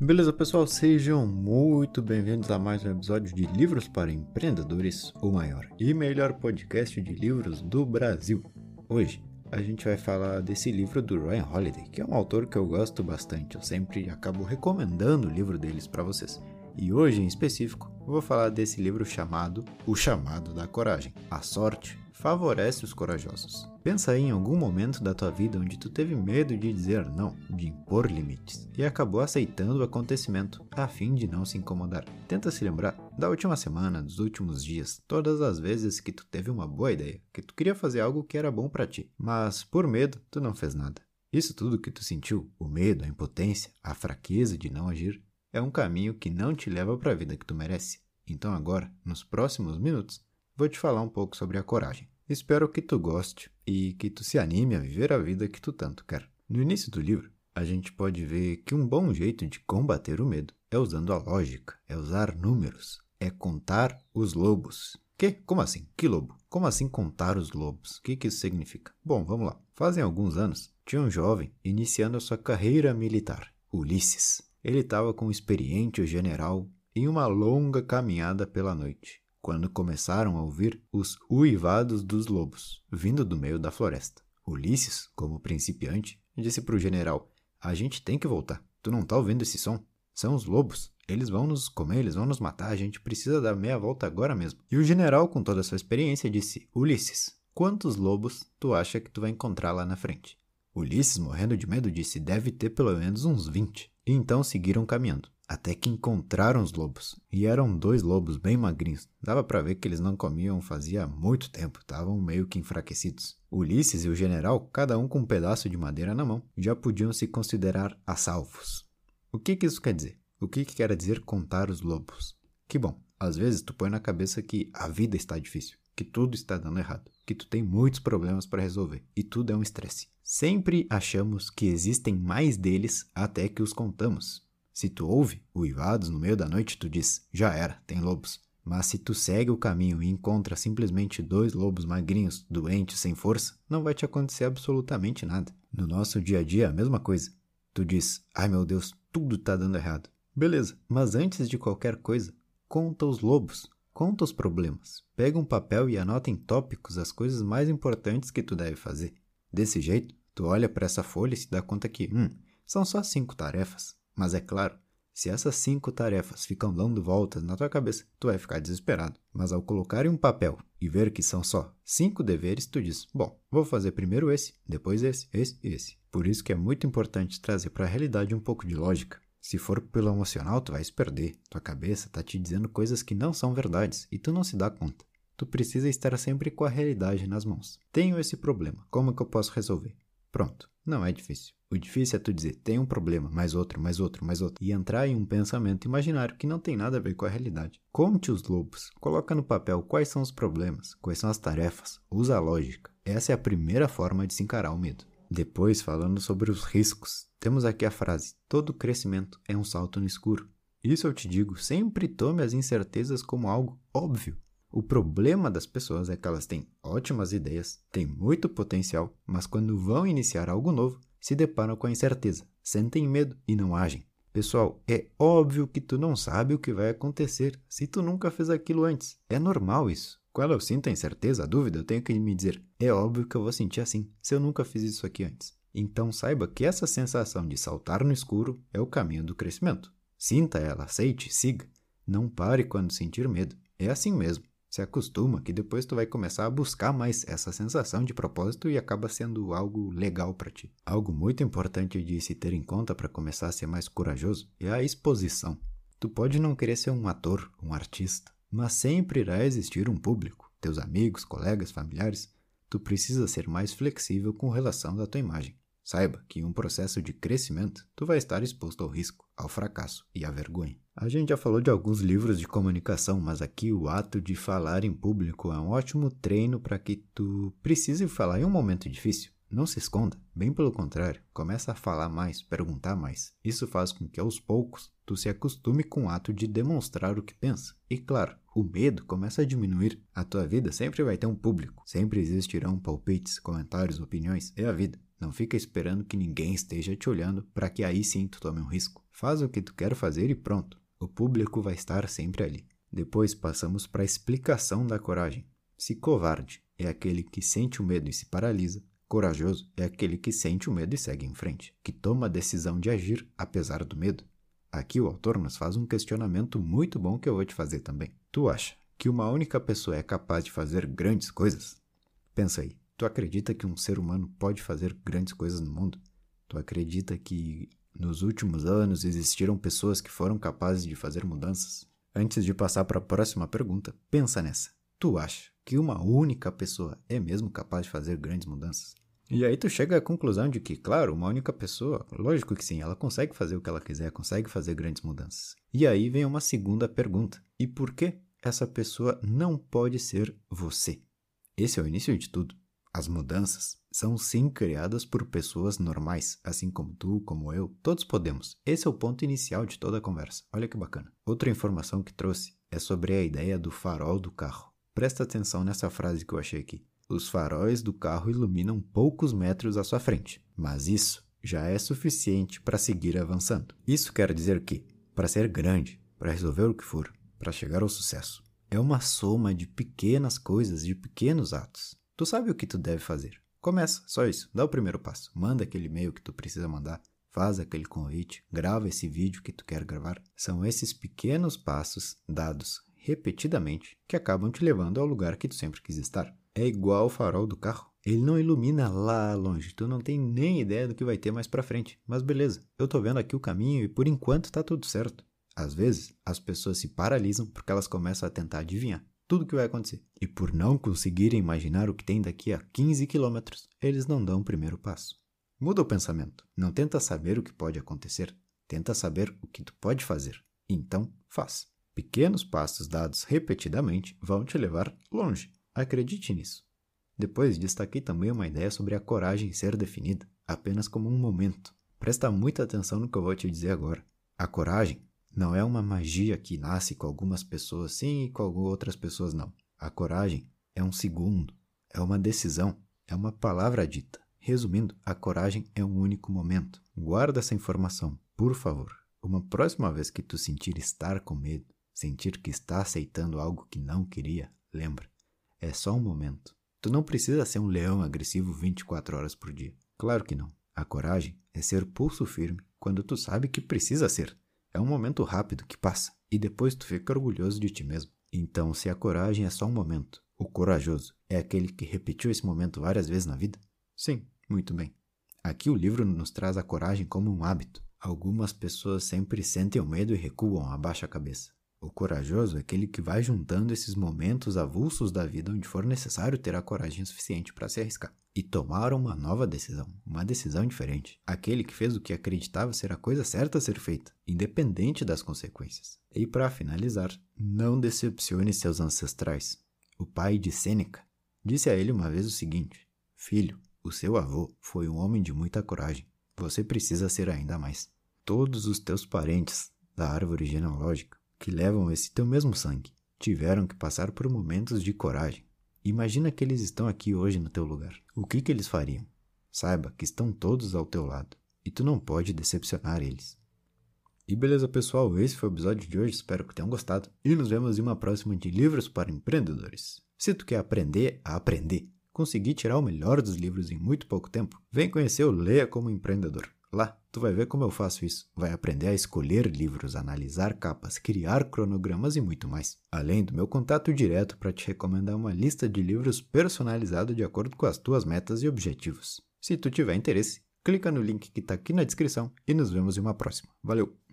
Beleza, pessoal? Sejam muito bem-vindos a mais um episódio de Livros para Empreendedores, o maior e melhor podcast de livros do Brasil. Hoje a gente vai falar desse livro do Ryan Holiday, que é um autor que eu gosto bastante. Eu sempre acabo recomendando o livro deles para vocês. E hoje, em específico, vou falar desse livro chamado O Chamado da Coragem. A sorte favorece os corajosos. Pensa aí em algum momento da tua vida onde tu teve medo de dizer não, de impor limites, e acabou aceitando o acontecimento a fim de não se incomodar. Tenta se lembrar da última semana, dos últimos dias, todas as vezes que tu teve uma boa ideia, que tu queria fazer algo que era bom para ti, mas por medo tu não fez nada. Isso tudo que tu sentiu, o medo, a impotência, a fraqueza de não agir, é um caminho que não te leva para a vida que tu merece. Então agora, nos próximos minutos, vou te falar um pouco sobre a coragem. Espero que tu goste e que tu se anime a viver a vida que tu tanto quer. No início do livro, a gente pode ver que um bom jeito de combater o medo é usando a lógica, é usar números, é contar os lobos. Que? Como assim? Que lobo? Como assim contar os lobos? O que, que isso significa? Bom, vamos lá. Fazem alguns anos, tinha um jovem iniciando a sua carreira militar, Ulisses. Ele estava com um experiente general em uma longa caminhada pela noite quando começaram a ouvir os uivados dos lobos, vindo do meio da floresta. Ulisses, como principiante, disse para o general: A gente tem que voltar. Tu não tá ouvindo esse som? São os lobos. Eles vão nos comer, eles vão nos matar. A gente precisa dar meia volta agora mesmo. E o general, com toda a sua experiência, disse: Ulisses, quantos lobos tu acha que tu vai encontrar lá na frente? Ulisses, morrendo de medo, disse: Deve ter pelo menos uns 20. E então seguiram caminhando até que encontraram os lobos. E eram dois lobos bem magrinhos. Dava para ver que eles não comiam fazia muito tempo, estavam meio que enfraquecidos. Ulisses e o general, cada um com um pedaço de madeira na mão, já podiam se considerar a salvos. O que, que isso quer dizer? O que, que quer dizer contar os lobos? Que bom, às vezes tu põe na cabeça que a vida está difícil, que tudo está dando errado, que tu tem muitos problemas para resolver e tudo é um estresse. Sempre achamos que existem mais deles até que os contamos. Se tu ouve uivados no meio da noite, tu diz: já era, tem lobos. Mas se tu segue o caminho e encontra simplesmente dois lobos magrinhos, doentes, sem força, não vai te acontecer absolutamente nada. No nosso dia a dia a mesma coisa. Tu diz: ai meu Deus, tudo tá dando errado. Beleza, mas antes de qualquer coisa, conta os lobos, conta os problemas. Pega um papel e anota em tópicos as coisas mais importantes que tu deve fazer. Desse jeito, tu olha para essa folha e se dá conta que, hum, são só cinco tarefas. Mas é claro, se essas cinco tarefas ficam dando voltas na tua cabeça, tu vai ficar desesperado. Mas ao colocar em um papel e ver que são só cinco deveres, tu diz: Bom, vou fazer primeiro esse, depois esse, esse e esse. Por isso que é muito importante trazer para a realidade um pouco de lógica. Se for pelo emocional, tu vai se perder. Tua cabeça tá te dizendo coisas que não são verdades e tu não se dá conta. Tu precisa estar sempre com a realidade nas mãos. Tenho esse problema, como que eu posso resolver? Pronto, não é difícil. O difícil é tu dizer, tem um problema, mais outro, mais outro, mais outro, e entrar em um pensamento imaginário que não tem nada a ver com a realidade. Conte os lobos, coloca no papel quais são os problemas, quais são as tarefas, usa a lógica. Essa é a primeira forma de se encarar o medo. Depois, falando sobre os riscos, temos aqui a frase: todo crescimento é um salto no escuro. Isso eu te digo, sempre tome as incertezas como algo óbvio. O problema das pessoas é que elas têm ótimas ideias, têm muito potencial, mas quando vão iniciar algo novo, se deparam com a incerteza, sentem medo e não agem. Pessoal, é óbvio que tu não sabe o que vai acontecer se tu nunca fez aquilo antes. É normal isso. Quando eu sinto a incerteza, a dúvida, eu tenho que me dizer: é óbvio que eu vou sentir assim, se eu nunca fiz isso aqui antes. Então saiba que essa sensação de saltar no escuro é o caminho do crescimento. Sinta ela, aceite, siga. Não pare quando sentir medo. É assim mesmo se acostuma que depois tu vai começar a buscar mais essa sensação de propósito e acaba sendo algo legal para ti. Algo muito importante de se ter em conta para começar a ser mais corajoso é a exposição. Tu pode não querer ser um ator, um artista, mas sempre irá existir um público, teus amigos, colegas, familiares. Tu precisa ser mais flexível com relação da tua imagem. Saiba que em um processo de crescimento, tu vai estar exposto ao risco, ao fracasso e à vergonha. A gente já falou de alguns livros de comunicação, mas aqui o ato de falar em público é um ótimo treino para que tu precise falar em um momento difícil. Não se esconda, bem pelo contrário, começa a falar mais, perguntar mais. Isso faz com que aos poucos tu se acostume com o ato de demonstrar o que pensa. E claro, o medo começa a diminuir. A tua vida sempre vai ter um público, sempre existirão palpites, comentários, opiniões. É a vida. Não fica esperando que ninguém esteja te olhando para que aí sim tu tome um risco. Faz o que tu quer fazer e pronto. O público vai estar sempre ali. Depois passamos para a explicação da coragem. Se covarde é aquele que sente o medo e se paralisa, corajoso é aquele que sente o medo e segue em frente, que toma a decisão de agir apesar do medo. Aqui o autor nos faz um questionamento muito bom que eu vou te fazer também. Tu acha que uma única pessoa é capaz de fazer grandes coisas? Pensa aí, tu acredita que um ser humano pode fazer grandes coisas no mundo? Tu acredita que nos últimos anos existiram pessoas que foram capazes de fazer mudanças? Antes de passar para a próxima pergunta, pensa nessa. Tu acha que uma única pessoa é mesmo capaz de fazer grandes mudanças? E aí tu chega à conclusão de que, claro, uma única pessoa, lógico que sim, ela consegue fazer o que ela quiser, consegue fazer grandes mudanças. E aí vem uma segunda pergunta. E por que essa pessoa não pode ser você? Esse é o início de tudo. As mudanças são sim criadas por pessoas normais, assim como tu, como eu, todos podemos. Esse é o ponto inicial de toda a conversa. Olha que bacana. Outra informação que trouxe é sobre a ideia do farol do carro. Presta atenção nessa frase que eu achei aqui. Os faróis do carro iluminam poucos metros à sua frente, mas isso já é suficiente para seguir avançando. Isso quer dizer que, para ser grande, para resolver o que for, para chegar ao sucesso, é uma soma de pequenas coisas, de pequenos atos. Tu sabe o que tu deve fazer. Começa, só isso. Dá o primeiro passo. Manda aquele e-mail que tu precisa mandar. Faz aquele convite. Grava esse vídeo que tu quer gravar. São esses pequenos passos dados repetidamente que acabam te levando ao lugar que tu sempre quis estar. É igual o farol do carro. Ele não ilumina lá longe, tu não tem nem ideia do que vai ter mais para frente. Mas beleza, eu tô vendo aqui o caminho e por enquanto tá tudo certo. Às vezes, as pessoas se paralisam porque elas começam a tentar adivinhar tudo o que vai acontecer. E por não conseguirem imaginar o que tem daqui a 15 quilômetros, eles não dão o primeiro passo. Muda o pensamento. Não tenta saber o que pode acontecer. Tenta saber o que tu pode fazer. Então, faz. Pequenos passos dados repetidamente vão te levar longe. Acredite nisso. Depois, destaquei também uma ideia sobre a coragem ser definida apenas como um momento. Presta muita atenção no que eu vou te dizer agora. A coragem não é uma magia que nasce com algumas pessoas sim e com outras pessoas não. A coragem é um segundo, é uma decisão, é uma palavra dita. Resumindo, a coragem é um único momento. Guarda essa informação, por favor. Uma próxima vez que tu sentir estar com medo, sentir que está aceitando algo que não queria, lembra, é só um momento. Tu não precisa ser um leão agressivo 24 horas por dia. Claro que não. A coragem é ser pulso firme quando tu sabe que precisa ser. É um momento rápido que passa e depois tu fica orgulhoso de ti mesmo. Então, se a coragem é só um momento, o corajoso é aquele que repetiu esse momento várias vezes na vida? Sim, muito bem. Aqui o livro nos traz a coragem como um hábito. Algumas pessoas sempre sentem o medo e recuam, abaixam a cabeça. O corajoso é aquele que vai juntando esses momentos avulsos da vida onde for necessário ter a coragem suficiente para se arriscar e tomar uma nova decisão, uma decisão diferente. Aquele que fez o que acreditava ser a coisa certa a ser feita, independente das consequências. E para finalizar, não decepcione seus ancestrais. O pai de Sêneca disse a ele uma vez o seguinte: Filho, o seu avô foi um homem de muita coragem. Você precisa ser ainda mais. Todos os teus parentes da árvore genealógica que levam esse teu mesmo sangue tiveram que passar por momentos de coragem. Imagina que eles estão aqui hoje no teu lugar. O que, que eles fariam? Saiba que estão todos ao teu lado e tu não pode decepcionar eles. E beleza, pessoal, esse foi o episódio de hoje. Espero que tenham gostado e nos vemos em uma próxima de Livros para Empreendedores. Se tu quer aprender a aprender, conseguir tirar o melhor dos livros em muito pouco tempo, vem conhecer o Leia como Empreendedor. Lá, tu vai ver como eu faço isso. Vai aprender a escolher livros, analisar capas, criar cronogramas e muito mais. Além do meu contato direto para te recomendar uma lista de livros personalizado de acordo com as tuas metas e objetivos. Se tu tiver interesse, clica no link que está aqui na descrição e nos vemos em uma próxima. Valeu!